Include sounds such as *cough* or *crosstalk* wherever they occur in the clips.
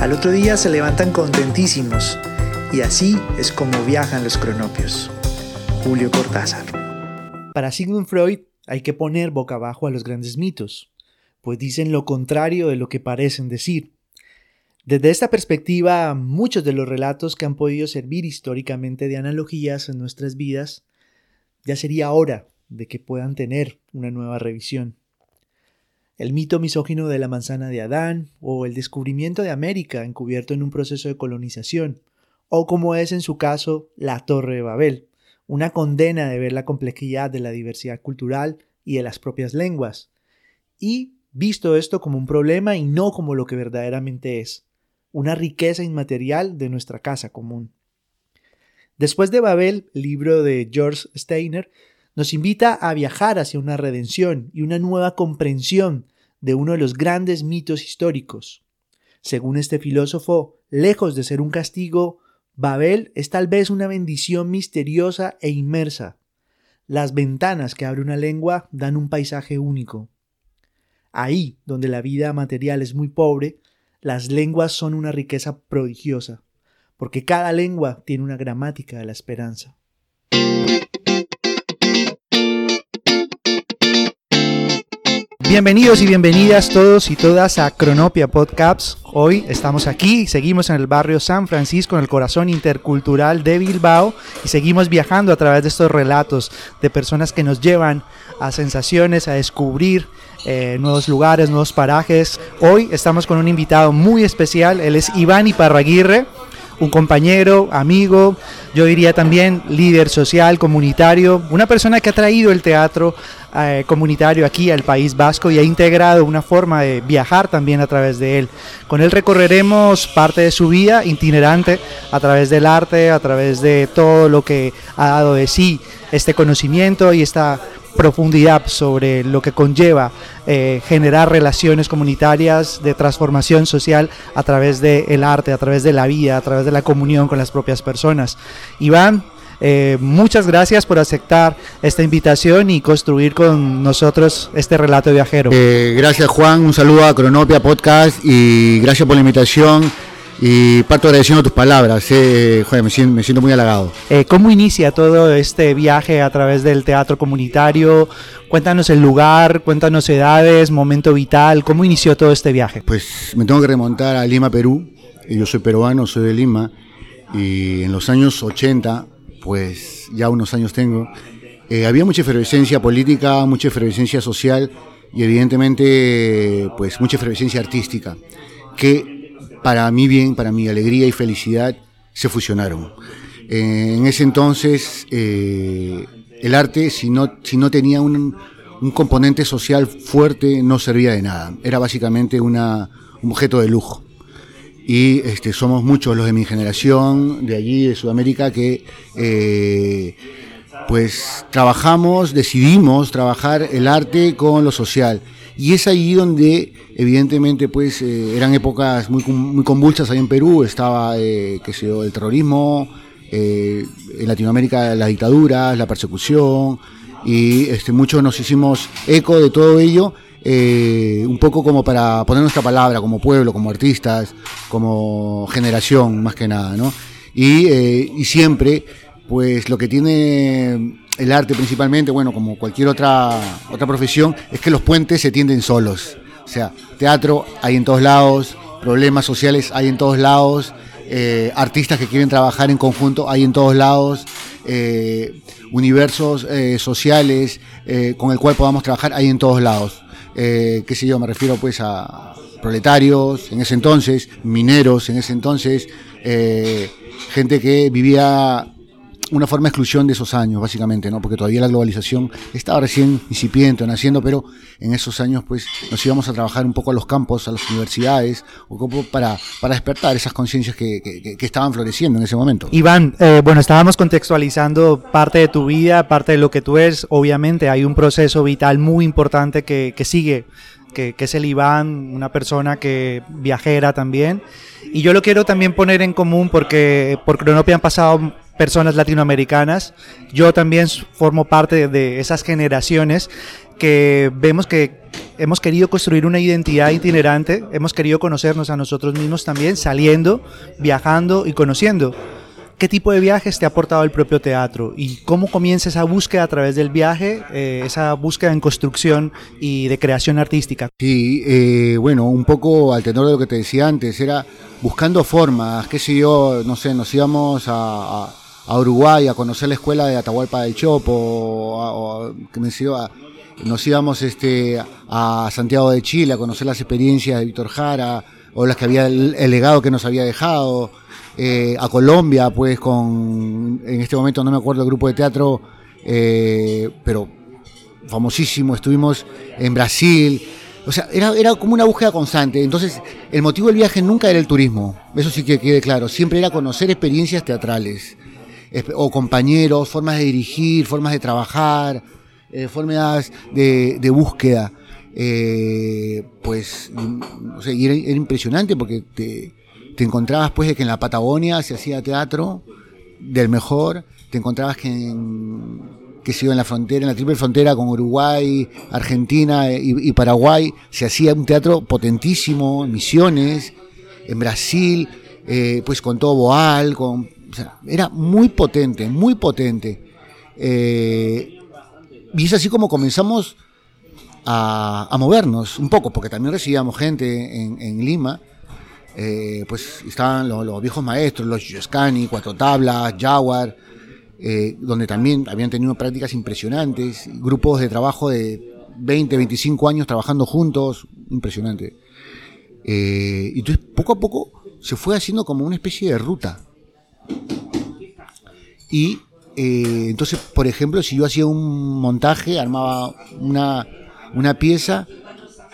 Al otro día se levantan contentísimos y así es como viajan los cronopios. Julio Cortázar. Para Sigmund Freud hay que poner boca abajo a los grandes mitos, pues dicen lo contrario de lo que parecen decir. Desde esta perspectiva, muchos de los relatos que han podido servir históricamente de analogías en nuestras vidas, ya sería hora de que puedan tener una nueva revisión. El mito misógino de la manzana de Adán, o el descubrimiento de América encubierto en un proceso de colonización, o como es en su caso la Torre de Babel, una condena de ver la complejidad de la diversidad cultural y de las propias lenguas, y visto esto como un problema y no como lo que verdaderamente es, una riqueza inmaterial de nuestra casa común. Después de Babel, libro de George Steiner, nos invita a viajar hacia una redención y una nueva comprensión de uno de los grandes mitos históricos. Según este filósofo, lejos de ser un castigo, Babel es tal vez una bendición misteriosa e inmersa. Las ventanas que abre una lengua dan un paisaje único. Ahí, donde la vida material es muy pobre, las lenguas son una riqueza prodigiosa, porque cada lengua tiene una gramática de la esperanza. Bienvenidos y bienvenidas todos y todas a Cronopia Podcasts. Hoy estamos aquí, seguimos en el barrio San Francisco, en el corazón intercultural de Bilbao, y seguimos viajando a través de estos relatos de personas que nos llevan a sensaciones, a descubrir eh, nuevos lugares, nuevos parajes. Hoy estamos con un invitado muy especial, él es Iván Iparraguirre un compañero, amigo, yo diría también líder social, comunitario, una persona que ha traído el teatro eh, comunitario aquí al País Vasco y ha integrado una forma de viajar también a través de él. Con él recorreremos parte de su vida itinerante a través del arte, a través de todo lo que ha dado de sí este conocimiento y esta profundidad sobre lo que conlleva eh, generar relaciones comunitarias de transformación social a través del arte, a través de la vida, a través de la comunión con las propias personas. Iván, eh, muchas gracias por aceptar esta invitación y construir con nosotros este relato viajero. Eh, gracias Juan, un saludo a Cronopia Podcast y gracias por la invitación. Y parto agradeciendo tus palabras, eh, me, siento, muy halagado. Eh, ¿Cómo inicia todo este viaje a través del teatro comunitario? Cuéntanos el lugar, cuéntanos edades, momento vital, ¿cómo inició todo este viaje? Pues me tengo que remontar a Lima, Perú. Yo soy peruano, soy de Lima. Y en los años 80, pues ya unos años tengo, eh, había mucha efervescencia política, mucha efervescencia social y evidentemente pues mucha efervescencia artística. Que para mi bien, para mi alegría y felicidad, se fusionaron. Eh, en ese entonces, eh, el arte, si no, si no tenía un, componente social fuerte, no servía de nada. Era básicamente un objeto de lujo. Y este, somos muchos los de mi generación, de allí, de Sudamérica, que eh, pues trabajamos, decidimos trabajar el arte con lo social. Y es ahí donde, evidentemente, pues eh, eran épocas muy, muy convulsas ahí en Perú, estaba, eh, qué sé yo, el terrorismo, eh, en Latinoamérica las dictaduras, la persecución, y este, muchos nos hicimos eco de todo ello, un poco como para poner nuestra palabra como pueblo, como artistas, como generación, más que nada, ¿no? Y, y siempre, pues lo que tiene el arte principalmente, bueno, como cualquier otra, otra profesión, es que los puentes se tienden solos. O sea, teatro hay en todos lados, problemas sociales hay en todos lados, eh, artistas que quieren trabajar en conjunto hay en todos lados, eh, universos eh, sociales con el cual podamos trabajar hay en todos lados. Qué sé yo, me refiero pues a proletarios en ese entonces, mineros en ese entonces, gente que vivía una forma de exclusión de esos años, básicamente, ¿no? Porque todavía la globalización estaba recién incipiente, naciendo, pero en esos años, pues, nos íbamos a trabajar un poco a los campos, a las universidades, un para, para despertar esas conciencias que, que, estaban floreciendo en ese momento. Iván, eh, bueno, estábamos contextualizando parte de tu vida, parte de lo que tú eres. Obviamente hay un proceso vital muy importante que, que sigue que, es el Iván, una persona que viajera también. Y yo lo quiero también poner en común porque por Cronopia han pasado personas latinoamericanas. Yo también formo parte de esas generaciones que vemos que hemos querido construir una identidad itinerante, hemos querido conocernos a nosotros mismos también, saliendo, viajando y conociendo. ¿Qué tipo de viajes te ha aportado el propio teatro? ¿Y cómo comienza esa búsqueda a través del viaje, eh, esa búsqueda en construcción y de creación artística? Sí, eh, bueno, un poco al tenor de lo que te decía antes, era buscando formas, qué sé yo, no sé, nos íbamos a, Uruguay a conocer la escuela de Atahualpa del Chopo, o, nos íbamos este, a Santiago de Chile a conocer las experiencias de Víctor Jara, o las que había, el legado que nos había dejado eh, a Colombia, pues con, en este momento no me acuerdo el grupo de teatro, eh, pero famosísimo, estuvimos en Brasil, o sea, era, era como una búsqueda constante. Entonces, el motivo del viaje nunca era el turismo, eso sí que quede claro, siempre era conocer experiencias teatrales, o compañeros, formas de dirigir, formas de trabajar, eh, formas de, búsqueda. pues, o sea, era, era, impresionante porque te, te encontrabas pues de que en la Patagonia se hacía teatro del mejor, te encontrabas que en, que en la frontera, en la triple frontera con Uruguay, Argentina y, Paraguay, se hacía un teatro potentísimo, en Misiones, en Brasil, eh, pues con todo Boal, con, era muy potente, muy potente. Eh, y es así como comenzamos a, movernos un poco, porque también recibíamos gente en, Lima eh, pues estaban los, viejos maestros, los Yoscani, Cuatro Tablas, Jaguar, eh, donde también habían tenido prácticas impresionantes, grupos de trabajo de 20, 25 años trabajando juntos, impresionante. Eh, entonces poco a poco se fue haciendo como una especie de ruta. Y entonces, por ejemplo, si yo hacía un montaje, armaba una, una pieza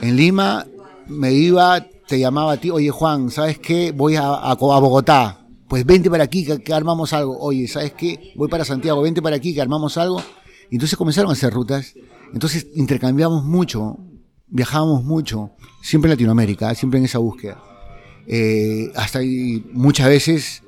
en Lima, me iba, te llamaba a ti, oye Juan, ¿sabes qué? Voy a, a, Bogotá, pues vente para aquí que, armamos algo. Oye, ¿sabes qué? Voy para Santiago, vente para aquí que armamos algo. Y entonces comenzaron a hacer rutas. Entonces intercambiamos mucho, viajábamos mucho, siempre en Latinoamérica, siempre en esa búsqueda. Eh, hasta muchas veces,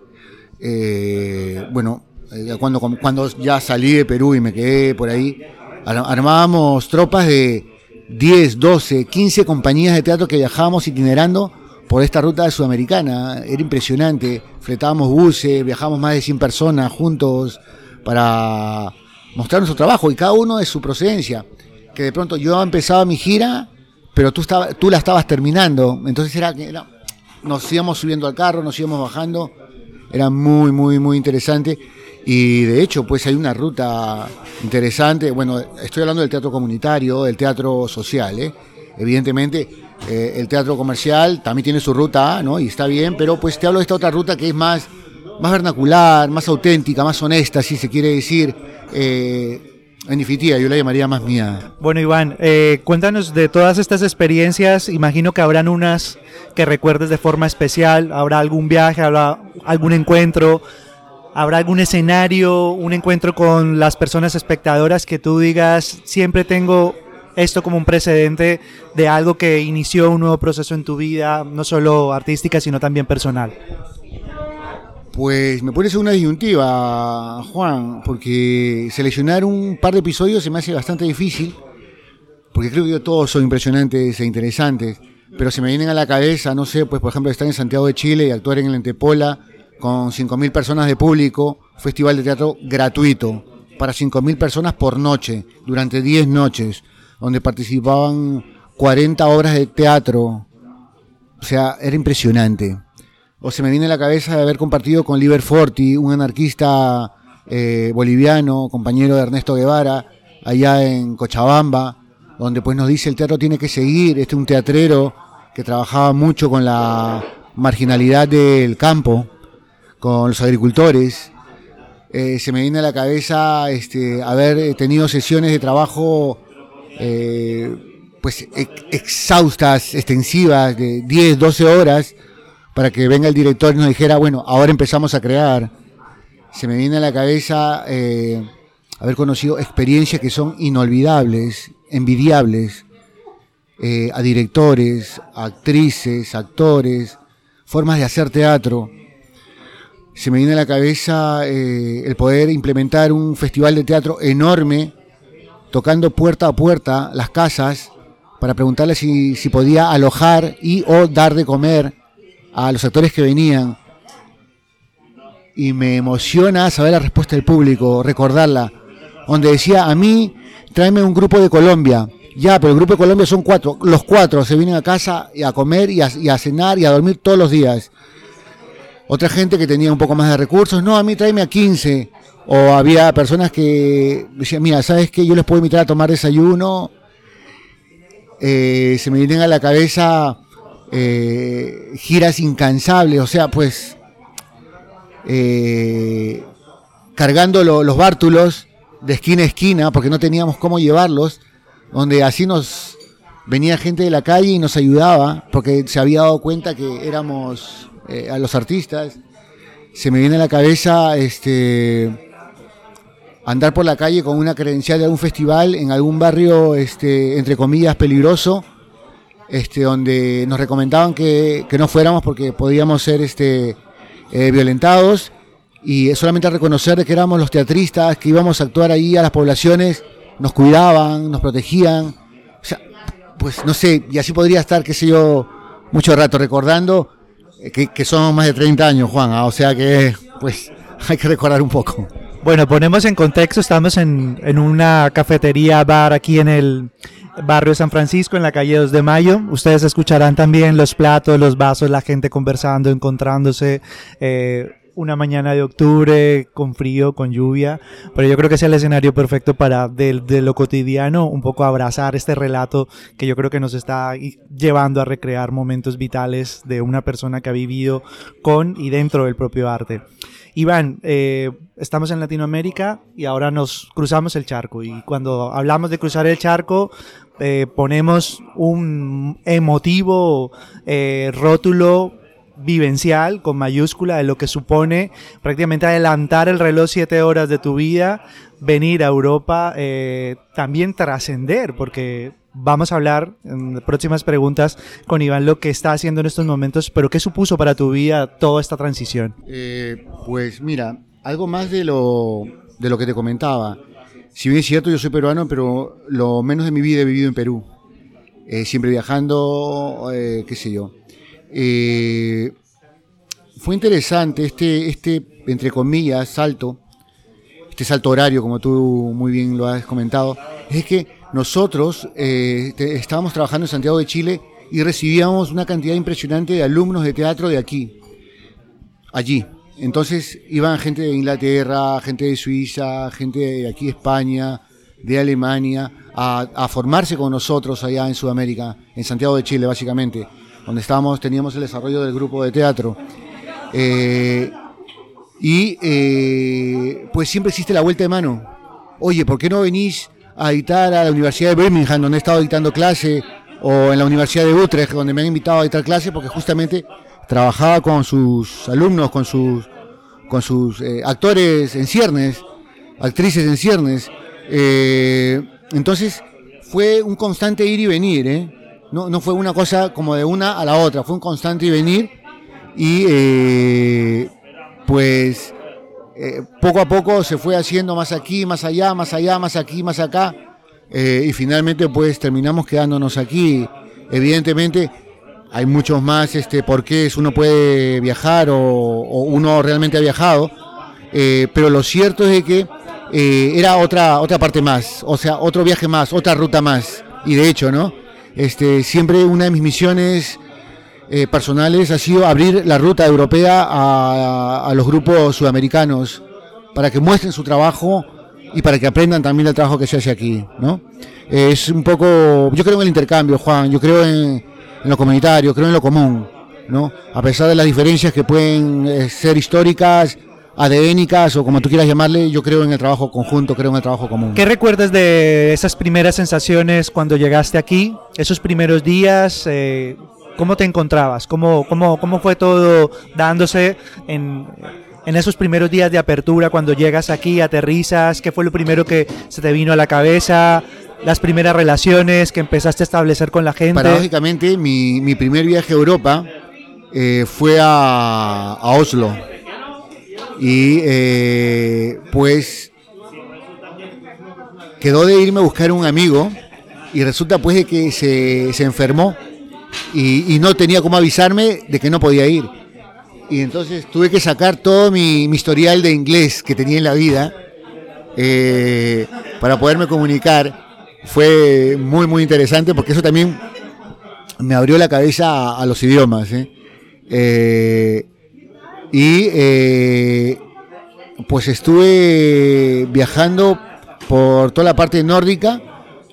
eh, bueno, eh, cuando, cuando ya salí de Perú y me quedé por ahí, armábamos tropas de 10, 12, 15 compañías de teatro que viajábamos itinerando por esta ruta sudamericana. Era impresionante. Fletábamos buses, viajábamos más de 100 personas juntos para mostrar nuestro trabajo y cada uno de su procedencia. Que de pronto yo empezaba mi gira, pero tú, tú la estabas terminando. Entonces era que nos íbamos subiendo al carro, nos íbamos bajando. Era muy, muy, muy interesante. Y de hecho, pues hay una ruta interesante. Bueno, estoy hablando del teatro comunitario, del teatro social. ¿eh? Evidentemente, eh, el teatro comercial también tiene su ruta, ¿no? Y está bien, pero pues te hablo de esta otra ruta que es más, más vernacular, más auténtica, más honesta, si se quiere decir. Eh, en yo la llamaría más mía. Bueno, Iván, eh, cuéntanos de todas estas experiencias. Imagino que habrán unas que recuerdes de forma especial. Habrá algún viaje, habrá algún encuentro, ¿Habrá algún escenario, un encuentro con las personas espectadoras que tú digas, siempre tengo esto como un precedente de algo que inició un nuevo proceso en tu vida, no solo artística, sino también personal? Pues me pones una disyuntiva, Juan, porque seleccionar un par de episodios se me hace bastante difícil, porque creo que todos son impresionantes e interesantes, pero se me vienen a la cabeza, no sé, pues por ejemplo estar en Santiago de Chile y actuar en el Entepola, con 5.000 personas de público, festival de teatro gratuito para 5.000 personas por noche, durante 10 noches, donde participaban 40 obras de teatro. O sea, era impresionante. O se me viene a la cabeza de haber compartido con Liber Forti, un anarquista eh, boliviano, compañero de Ernesto Guevara, allá en Cochabamba, donde pues nos dice el teatro tiene que seguir, este es un teatrero que trabajaba mucho con la marginalidad del campo, con los agricultores. eh, se me viene a la cabeza este, haber tenido sesiones de trabajo eh, pues exhaustas, extensivas, de 10, 12 horas, para que venga el director y nos dijera, bueno, ahora empezamos a crear. Se me viene a la cabeza eh, haber conocido experiencias que son inolvidables, envidiables, a directores, actrices, actores, formas de hacer teatro se me viene a la cabeza eh, el poder implementar un festival de teatro enorme, tocando puerta a puerta las casas para preguntarle si, podía alojar y o dar de comer a los actores que venían. Y me emociona saber la respuesta del público, recordarla, donde decía, a mí, tráeme un grupo de Colombia. Ya, pero el grupo de Colombia son cuatro. Los cuatro se vienen a casa a comer y a cenar y a dormir todos los días. Otra gente que tenía un poco más de recursos, no, a mí tráeme a 15. O había personas que decían, mira, ¿sabes qué? Yo les puedo invitar a tomar desayuno. Eh, se me vienen a la cabeza eh, giras incansables, o sea, pues eh, cargando los bártulos de esquina a esquina, porque no teníamos cómo llevarlos, donde así nos venía gente de la calle y nos ayudaba, porque se había dado cuenta que éramos eh, a los artistas. Se me viene a la cabeza este, andar por la calle con una credencial de algún festival en algún barrio, este, entre comillas, peligroso, este, donde nos recomendaban que, no fuéramos porque podíamos ser este, eh, violentados y solamente reconocer que éramos los teatristas, que íbamos a actuar ahí a las poblaciones, nos cuidaban, nos protegían. O sea, pues no sé, y así podría estar, qué sé yo, mucho rato recordando que, que somos más de 30 años, Juan, ah, o sea que pues *laughs* hay que recordar un poco. Bueno, ponemos en contexto, estamos en una cafetería, bar aquí en el barrio San Francisco, en la calle 2 de Mayo. Ustedes escucharán también los platos, los vasos, la gente conversando, encontrándose. Eh, una mañana de octubre con frío, con lluvia, pero yo creo que es el escenario perfecto para de, lo cotidiano un poco abrazar este relato que yo creo que nos está llevando a recrear momentos vitales de una persona que ha vivido con y dentro del propio arte. Iván, eh, estamos en Latinoamérica y ahora nos cruzamos el charco y cuando hablamos de cruzar el charco eh, ponemos un emotivo eh, rótulo vivencial con mayúscula de lo que supone prácticamente adelantar el reloj siete horas de tu vida, venir a Europa, eh, también trascender, porque vamos a hablar en próximas preguntas con Iván lo que está haciendo en estos momentos, pero ¿qué supuso para tu vida toda esta transición? Eh, pues mira, algo más de lo, de lo que te comentaba. Si bien es cierto, yo soy peruano, pero lo menos de mi vida he vivido en Perú. Eh, siempre viajando, qué sé yo. Eh, fue interesante este, este, entre comillas, salto, este salto horario, como tú muy bien lo has comentado, es que nosotros eh, estábamos trabajando en Santiago de Chile y recibíamos una cantidad impresionante de alumnos de teatro de aquí, allí. Entonces iban gente de Inglaterra, gente de Suiza, gente de aquí España, de Alemania, a formarse con nosotros allá en Sudamérica, en Santiago de Chile básicamente donde estábamos, teníamos el desarrollo del grupo de teatro. Eh, y eh, pues siempre existe la vuelta de mano. Oye, ¿por qué no venís a editar a la Universidad de Birmingham, donde he estado dictando clase, o en la Universidad de Utrecht, donde me han invitado a editar clase, porque justamente trabajaba con sus alumnos, con sus, con sus eh, actores en ciernes, actrices en ciernes. entonces fue un constante ir y venir, ¿eh? No, no fue una cosa como de una a la otra, fue un constante y venir y eh, pues eh, poco a poco se fue haciendo más aquí, más allá, más allá, más aquí, más acá eh, y finalmente pues terminamos quedándonos aquí. Evidentemente hay muchos más este, por qué uno puede viajar o, o uno realmente ha viajado, pero lo cierto es que era otra, otra parte más, o sea, otro viaje más, otra ruta más. Y de hecho, ¿no? Este, siempre una de mis misiones eh, personales ha sido abrir la ruta europea a, los grupos sudamericanos para que muestren su trabajo y para que aprendan también el trabajo que se hace aquí, ¿no? Es un poco, yo creo en el intercambio, Juan, yo creo en, lo comunitario, creo en lo común, ¿no? A pesar de las diferencias que pueden eh, ser históricas, adénicas o como tú quieras llamarle, yo creo en el trabajo conjunto, creo en el trabajo común. ¿Qué recuerdas de esas primeras sensaciones cuando llegaste aquí? Esos primeros días, eh, ¿cómo te encontrabas? ¿Cómo, cómo, cómo fue todo dándose en, en esos primeros días de apertura cuando llegas aquí, aterrizas? ¿Qué fue lo primero que se te vino a la cabeza? Las primeras relaciones que empezaste a establecer con la gente. Paradójicamente, mi, mi primer viaje a Europa eh, fue a, a Oslo y eh, pues quedó de irme a buscar un amigo y resulta pues de que se, se enfermó y, no tenía cómo avisarme de que no podía ir. Y entonces tuve que sacar todo mi, historial de inglés que tenía en la vida eh, para poderme comunicar. Fue muy, muy interesante porque eso también me abrió la cabeza a, los idiomas. ¿eh? eh y eh, pues estuve viajando por toda la parte nórdica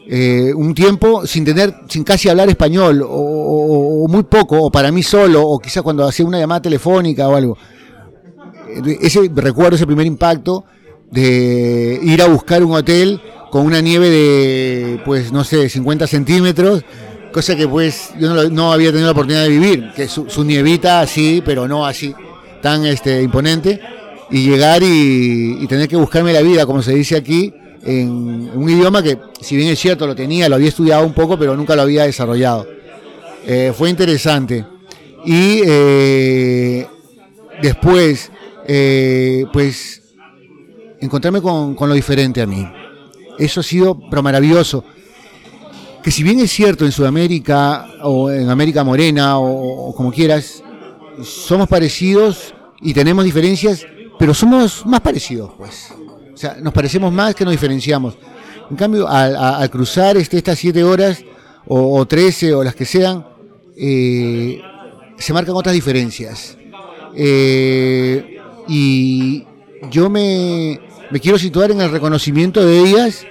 eh, un tiempo sin tener, sin casi hablar español, o, muy poco, o para mí solo, o quizás cuando hacía una llamada telefónica o algo. Ese recuerdo ese primer impacto de ir a buscar un hotel con una nieve de, pues no sé, 50 centímetros, cosa que pues yo no, había tenido la oportunidad de vivir, que su, su nievita así, pero no así tan este, imponente y llegar y, tener que buscarme la vida, como se dice aquí, en un idioma que, si bien es cierto, lo tenía, lo había estudiado un poco, pero nunca lo había desarrollado. Eh, fue interesante. Y eh, después, eh, pues, encontrarme con, lo diferente a mí. Eso ha sido pero maravilloso. Que si bien es cierto en Sudamérica o en América Morena o como quieras, somos parecidos y tenemos diferencias, pero somos más parecidos, pues. O sea, nos parecemos más que nos diferenciamos. En cambio, al, cruzar este, estas siete horas, o, trece, o las que sean, eh, se marcan otras diferencias. Eh, y yo me, me quiero situar en el reconocimiento de ellas,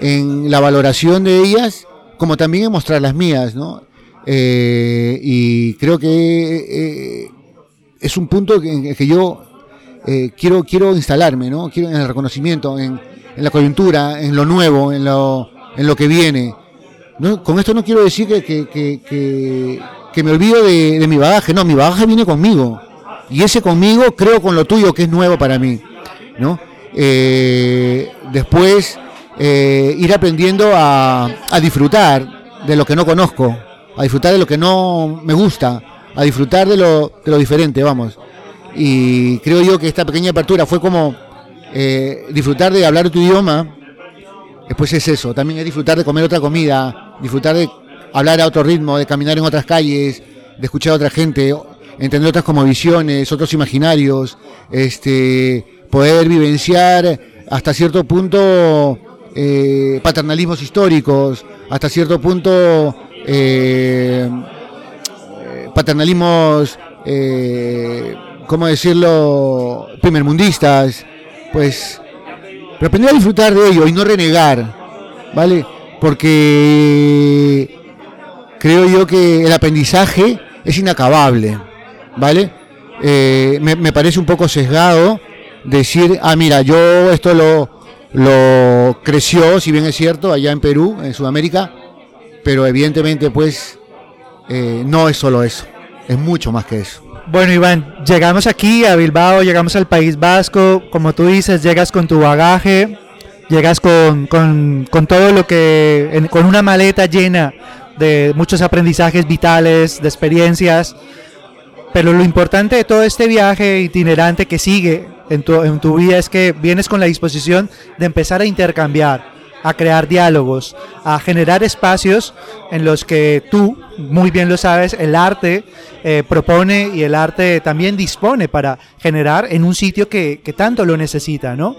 en la valoración de ellas, como también en mostrar las mías, ¿no? Eh, y creo que es un punto en que yo eh, quiero, quiero instalarme, ¿no? Quiero en el reconocimiento, en, la coyuntura, en lo nuevo, en lo, en lo que viene. ¿no? Con esto no quiero decir que, que, me olvido de, mi bagaje, no, mi bagaje viene conmigo. Y ese conmigo creo con lo tuyo que es nuevo para mí. ¿no? Eh, después eh, ir aprendiendo a, a disfrutar de lo que no conozco, a disfrutar de lo que no me gusta, a disfrutar de lo, de lo diferente, vamos. Y creo yo que esta pequeña apertura fue como eh, disfrutar de hablar tu idioma, después es eso, también es disfrutar de comer otra comida, disfrutar de hablar a otro ritmo, de caminar en otras calles, de escuchar a otra gente, entender otras como visiones, otros imaginarios, este, poder vivenciar hasta cierto punto eh, paternalismos históricos, hasta cierto punto eh, paternalismos, eh, ¿cómo decirlo?, primermundistas, pues, pero aprender a disfrutar de ello y no renegar, ¿vale? Porque creo yo que el aprendizaje es inacabable, ¿vale? Eh, me, parece un poco sesgado decir, ah, mira, yo esto lo, lo creció, si bien es cierto, allá en Perú, en Sudamérica, pero evidentemente pues eh, no es solo eso, es mucho más que eso. Bueno, Iván, llegamos aquí a Bilbao, llegamos al País Vasco, como tú dices, llegas con tu bagaje, llegas con, con, todo lo que, con una maleta llena de muchos aprendizajes vitales, de experiencias, pero lo importante de todo este viaje itinerante que sigue en tu, en tu vida es que vienes con la disposición de empezar a intercambiar, a crear diálogos, a generar espacios en los que tú, muy bien lo sabes, el arte eh, propone y el arte también dispone para generar en un sitio que, tanto lo necesita, ¿no?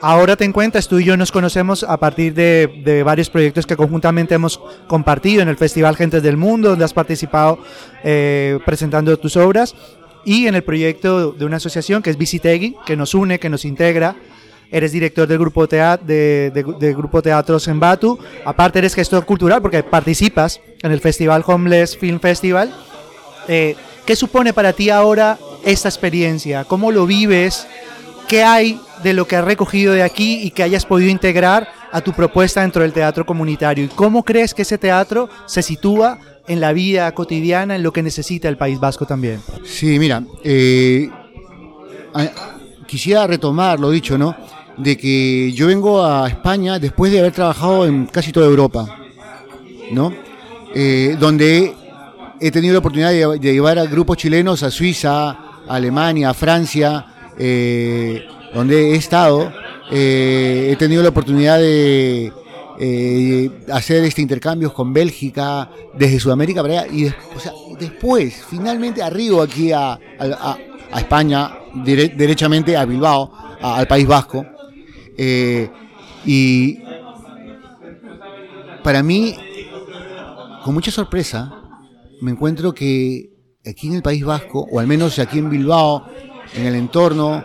Ahora te encuentras, tú y yo nos conocemos a partir de, varios proyectos que conjuntamente hemos compartido en el Festival Gentes del Mundo, donde has participado eh, presentando tus obras, y en el proyecto de una asociación que es Visitegui, que nos une, que nos integra, eres director del grupo, teatro, de, grupo Teatros en Batu, aparte eres gestor cultural porque participas en el Festival Homeless Film Festival. Eh, ¿Qué supone para ti ahora esta experiencia? ¿Cómo lo vives? ¿qué hay de lo que has recogido de aquí y que hayas podido integrar a tu propuesta dentro del teatro comunitario? ¿Y cómo crees que ese teatro se sitúa en la vida cotidiana, en lo que necesita el País Vasco también? Sí, mira, eh, quisiera retomar lo dicho, ¿no? De que yo vengo a España después de haber trabajado en casi toda Europa, ¿no? Eh, donde he tenido la oportunidad de, llevar a grupos chilenos a Suiza, a Alemania, a Francia, eh, donde he estado. Eh, he tenido la oportunidad de hacer este intercambios con Bélgica, desde Sudamérica para allá, y después, finalmente arribo aquí a, España, derechamente a Bilbao, al País Vasco. Y para mí con mucha sorpresa me encuentro que aquí en el País Vasco, o al menos aquí en Bilbao, en el entorno,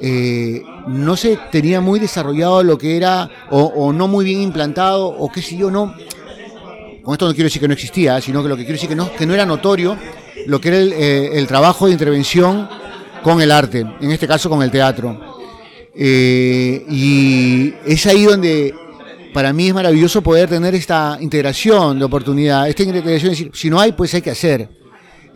eh, no se tenía muy desarrollado lo que era, o, no muy bien implantado, o qué sé yo, no. Con esto no quiero decir que no existía, sino que lo que quiero decir que no, que no era notorio lo que era el, eh, trabajo de intervención con el arte, en este caso con el teatro. Eh, y es ahí donde para mí es maravilloso poder tener esta integración de oportunidad, esta integración, decir, si no hay, pues hay que hacer.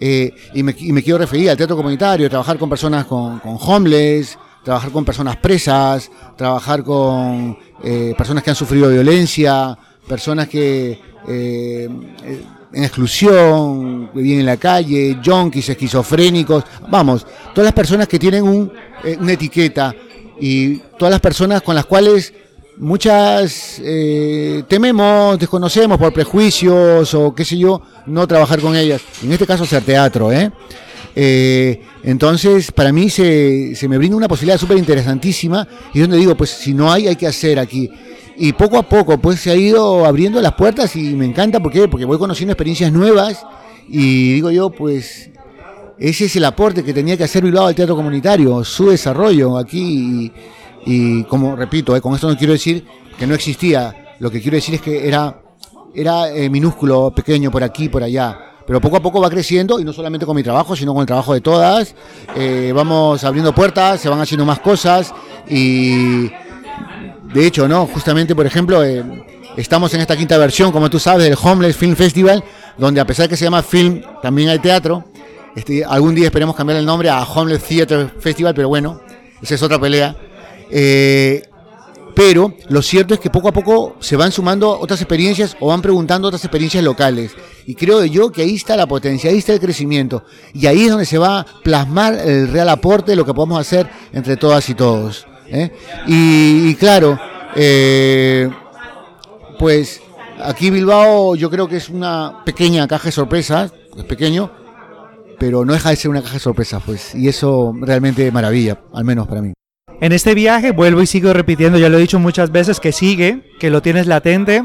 Eh, y, me, quiero referir al teatro comunitario, trabajar con personas con, homeless, trabajar con personas presas, trabajar con eh, personas que han sufrido violencia, personas que eh, en exclusión, viven en la calle, junkies, esquizofrénicos, vamos, todas las personas que tienen una etiqueta y todas las personas con las cuales muchas eh, tememos, desconocemos por prejuicios o qué sé yo, no trabajar con ellas. En este caso hacer teatro, ¿eh? eh entonces, para mí se, se me brinda una posibilidad súper interesantísima y donde digo, pues si no hay, hay que hacer aquí. Y poco a poco, pues se ha ido abriendo las puertas y me encanta, ¿por qué? Porque voy conociendo experiencias nuevas y digo yo, pues ese es el aporte que tenía que hacer Bilbao al teatro comunitario, su desarrollo aquí. Y como repito, eh, con esto no quiero decir que no existía, lo que quiero decir es que era, era eh, minúsculo, pequeño, por aquí, por allá. Pero poco a poco va creciendo y no solamente con mi trabajo, sino con el trabajo de todas. Eh, vamos abriendo puertas, se van haciendo más cosas y de hecho, ¿no? Justamente, por ejemplo, estamos en esta quinta versión, como tú sabes, del Homeless Film Festival, donde a pesar de que se llama film, también hay teatro. Este, algún día esperemos cambiar el nombre a Homeless Theater Festival, pero bueno, esa es otra pelea. Eh, pero lo cierto es que poco a poco se van sumando otras experiencias o van preguntando otras experiencias locales. Y creo yo que ahí está la potencia, ahí está el crecimiento. Y ahí es donde se va a plasmar el real aporte de lo que podemos hacer entre todas y todos. ¿eh? Y, claro, eh, pues aquí Bilbao yo creo que es una pequeña caja de sorpresas, es pequeño, pero no deja de ser una caja de sorpresas, pues. Y eso realmente maravilla, al menos para mí. En este viaje vuelvo y sigo repitiendo, ya lo he dicho muchas veces, que sigue, que lo tienes latente,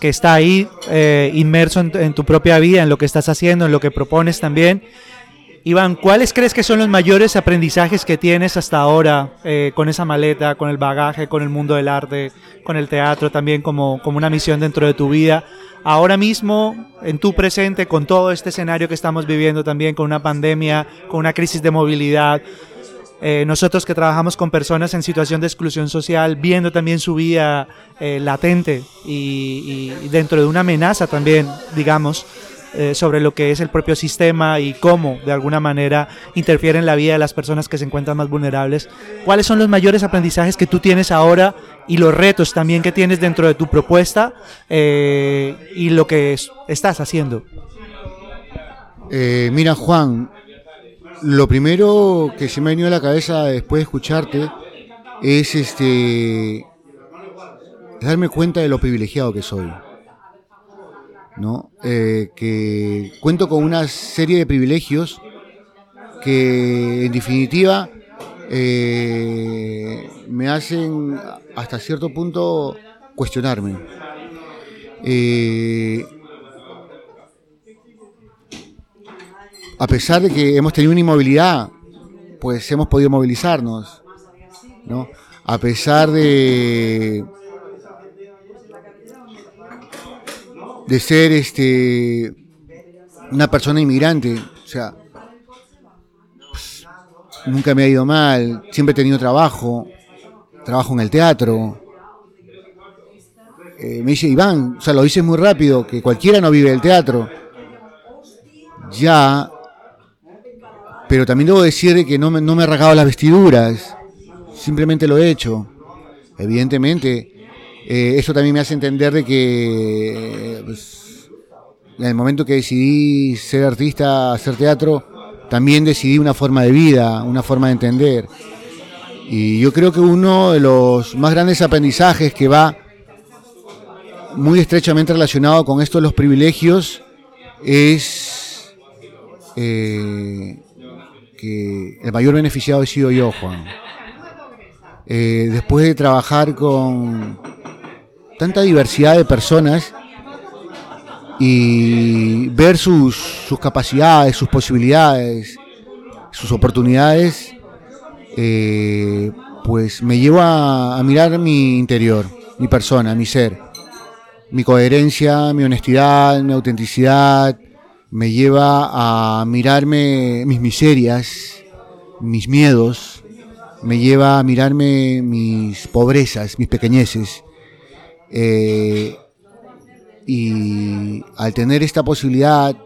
que está ahí eh, inmerso en, tu propia vida, en lo que estás haciendo, en lo que propones también. Iván, ¿cuáles crees que son los mayores aprendizajes que tienes hasta ahora eh, con esa maleta, con el bagaje, con el mundo del arte, con el teatro también como, como una misión dentro de tu vida? Ahora mismo, en tu presente, con todo este escenario que estamos viviendo también, con una pandemia, con una crisis de movilidad, eh, nosotros que trabajamos con personas en situación de exclusión social, viendo también su vida eh, latente y, dentro de una amenaza también, digamos, eh, sobre lo que es el propio sistema y cómo de alguna manera interfiere en la vida de las personas que se encuentran más vulnerables. ¿Cuáles son los mayores aprendizajes que tú tienes ahora y los retos también que tienes dentro de tu propuesta y lo que estás haciendo? mira Juan, lo primero que se me ha venido a la cabeza después de escucharte es este darme cuenta de lo privilegiado que soy. ¿No? Eh, que cuento con una serie de privilegios que en definitiva eh, me hacen hasta cierto punto cuestionarme. Eh, a pesar de que hemos tenido una inmovilidad, pues hemos podido movilizarnos, ¿no? A pesar de de ser este una persona inmigrante, o sea, nunca me ha ido mal, siempre he tenido trabajo, trabajo en el teatro. Eh, me dice, Iván, o sea, lo dices muy rápido, que cualquiera no vive del teatro. Ya, pero también debo decir que no me, no me he rasgado las vestiduras, simplemente lo he hecho. Evidentemente, eh, eso también me hace entender de que pues, en el momento que decidí ser artista, hacer teatro, también decidí una forma de vida, una forma de entender. Y yo creo que uno de los más grandes aprendizajes que va muy estrechamente relacionado con esto de los privilegios es eh, que el mayor beneficiado he sido yo, Juan. Eh, después de trabajar con tanta diversidad de personas y ver sus, sus capacidades, sus posibilidades, sus oportunidades, eh, pues me lleva a mirar mi interior, mi persona, mi ser, mi coherencia, mi honestidad, mi autenticidad, me lleva a mirarme mis miserias, mis miedos, me lleva a mirarme mis pobrezas, mis pequeñeces. Eh, y al tener esta posibilidad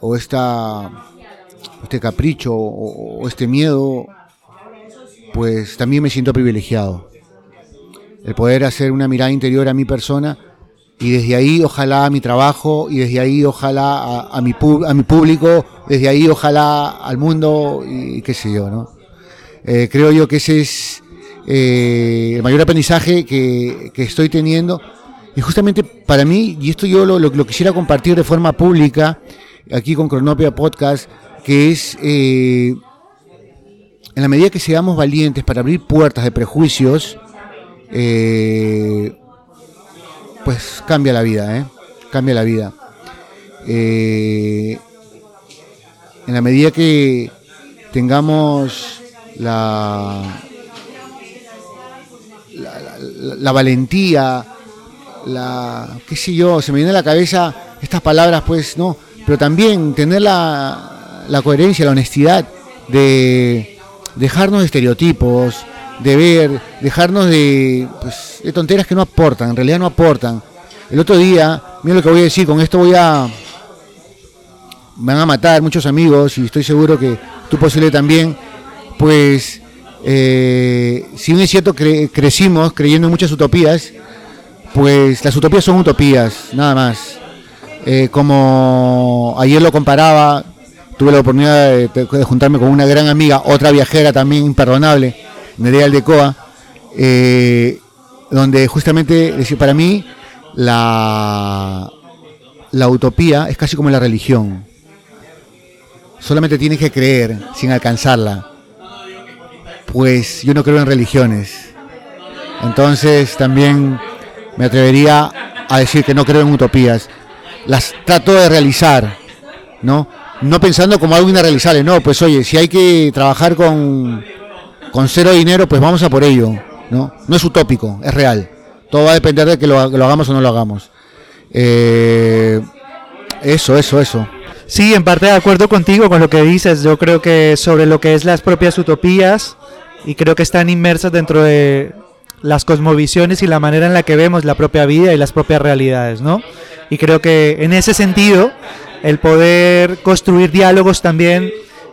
o esta, este capricho o, este miedo, pues también me siento privilegiado. El poder hacer una mirada interior a mi persona y desde ahí ojalá a mi trabajo y desde ahí ojalá a, mi, a mi público, desde ahí ojalá al mundo y qué sé yo, ¿no? Eh, creo yo que ese es eh, el mayor aprendizaje que, estoy teniendo. Y justamente para mí, y esto yo lo, quisiera compartir de forma pública, aquí con Cronopia Podcast, que es, eh, en la medida que seamos valientes para abrir puertas de prejuicios, pues cambia la vida, Cambia la vida. en la medida que tengamos la, la, valentía, la, qué sé yo, se me viene a la cabeza estas palabras, pues, no, pero también tener la, coherencia, la honestidad de dejarnos de estereotipos, de ver, dejarnos de, pues, de tonteras que no aportan, en realidad no aportan. El otro día, mira lo que voy a decir, con esto voy a... Me van a matar muchos amigos y estoy seguro que tú posible también pues eh, si bien es cierto que crecimos creyendo en muchas utopías, pues las utopías son utopías, nada más. Eh, como ayer lo comparaba, tuve la oportunidad de, juntarme con una gran amiga, otra viajera también imperdonable, Nerea Aldecoa, eh, donde justamente, decir, para mí la, la utopía es casi como la religión. Solamente tienes que creer sin alcanzarla pues yo no creo en religiones. Entonces también me atrevería a decir que no creo en utopías. Las trato de realizar, ¿no? No pensando como algo irrealizable, no, pues oye, si hay que trabajar con, con cero dinero, pues vamos a por ello, ¿no? No es utópico, es real. Todo va a depender de que lo, hagamos o no lo hagamos. Eh, eso, eso, eso. Sí, en parte de acuerdo contigo con lo que dices. Yo creo que sobre lo que es las propias utopías, y creo que están inmersas dentro de las cosmovisiones y la manera en la que vemos la propia vida y las propias realidades, ¿no? Y creo que en ese sentido, el poder construir diálogos también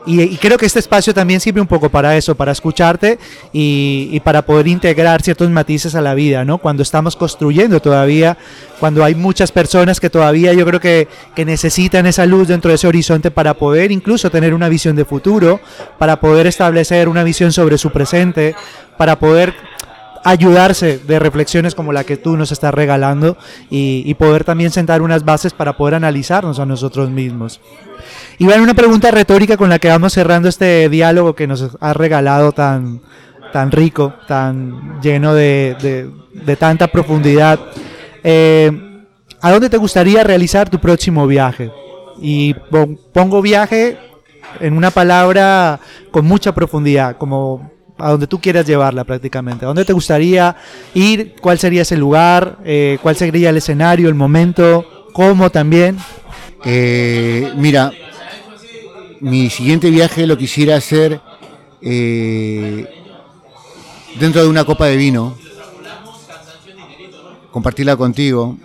y, creo que este espacio también sirve un poco para eso, para escucharte y, para poder integrar ciertos matices a la vida, ¿no? Cuando estamos construyendo todavía, cuando hay muchas personas que todavía yo creo que, que necesitan esa luz dentro de ese horizonte para poder incluso tener una visión de futuro, para poder establecer una visión sobre su presente, para poder ayudarse de reflexiones como la que tú nos estás regalando y, poder también sentar unas bases para poder analizarnos a nosotros mismos. Y bueno, una pregunta retórica con la que vamos cerrando este diálogo que nos has regalado tan, tan rico, tan lleno de, tanta profundidad. Eh, ¿A dónde te gustaría realizar tu próximo viaje? Y pongo viaje en una palabra con mucha profundidad, como a donde tú quieras llevarla prácticamente. ¿A dónde te gustaría ir? ¿Cuál sería ese lugar? Eh, ¿Cuál sería el escenario, el momento? ¿Cómo también? Eh, mira, mi siguiente viaje lo quisiera hacer eh, dentro de una copa de vino, compartirla contigo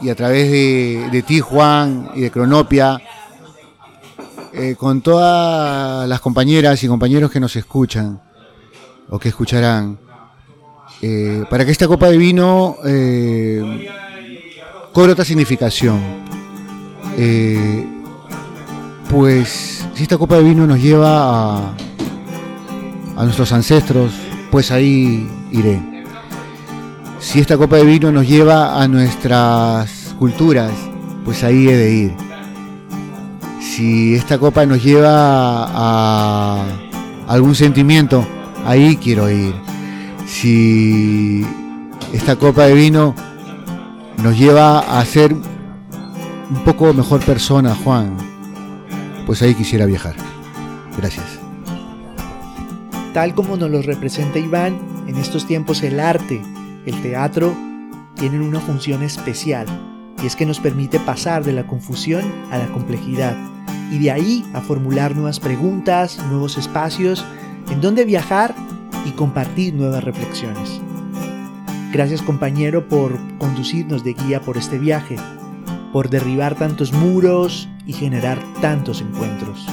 y a través de, ti, Juan, y de Cronopia, eh, con todas las compañeras y compañeros que nos escuchan o que escucharán, eh, para que esta copa de vino eh, cobre otra significación. pues si esta copa de vino nos lleva a, a nuestros ancestros, pues ahí iré. Si esta copa de vino nos lleva a nuestras culturas, pues ahí he de ir. Si esta copa nos lleva a algún sentimiento, ahí quiero ir. Si esta copa de vino nos lleva a ser un poco mejor persona, Juan, pues ahí quisiera viajar. Gracias. Tal como nos lo representa Iván, en estos tiempos el arte, el teatro, tienen una función especial, y es que nos permite pasar de la confusión a la complejidad, y de ahí a formular nuevas preguntas, nuevos espacios, en donde viajar y compartir nuevas reflexiones. Gracias compañero por conducirnos de guía por este viaje, por derribar tantos muros y generar tantos encuentros.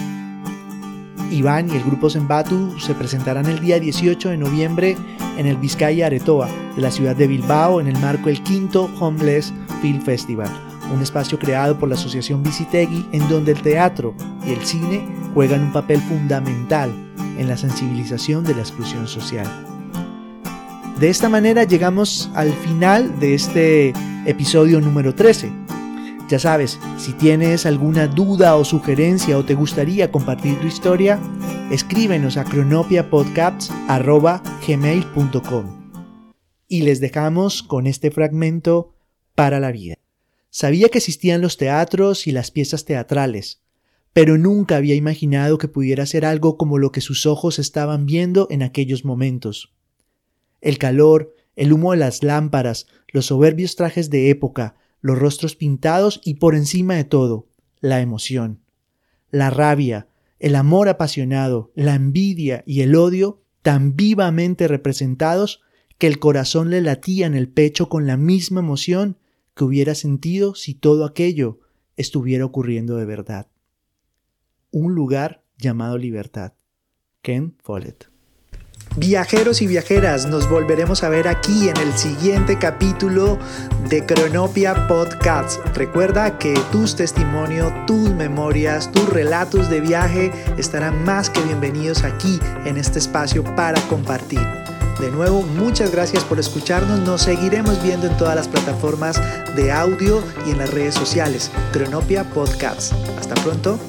Iván y el grupo Zembatu se presentarán el día 18 de noviembre en el Vizcaya Aretoa de la ciudad de Bilbao en el marco del quinto Homeless Film Festival, un espacio creado por la Asociación Visitegui en donde el teatro y el cine juegan un papel fundamental en la sensibilización de la exclusión social. De esta manera llegamos al final de este episodio número 13 ya sabes, si tienes alguna duda o sugerencia o te gustaría compartir tu historia, escríbenos a cronopiapodcasts.gmail.com Y les dejamos con este fragmento para la vida. Sabía que existían los teatros y las piezas teatrales, pero nunca había imaginado que pudiera ser algo como lo que sus ojos estaban viendo en aquellos momentos. El calor, el humo de las lámparas, los soberbios trajes de época, los rostros pintados y por encima de todo, la emoción, la rabia, el amor apasionado, la envidia y el odio tan vivamente representados que el corazón le latía en el pecho con la misma emoción que hubiera sentido si todo aquello estuviera ocurriendo de verdad. Un lugar llamado libertad. Ken Follett. Viajeros y viajeras, nos volveremos a ver aquí en el siguiente capítulo de Cronopia Podcasts. Recuerda que tus testimonios, tus memorias, tus relatos de viaje estarán más que bienvenidos aquí en este espacio para compartir. De nuevo, muchas gracias por escucharnos. Nos seguiremos viendo en todas las plataformas de audio y en las redes sociales. Cronopia Podcasts. Hasta pronto.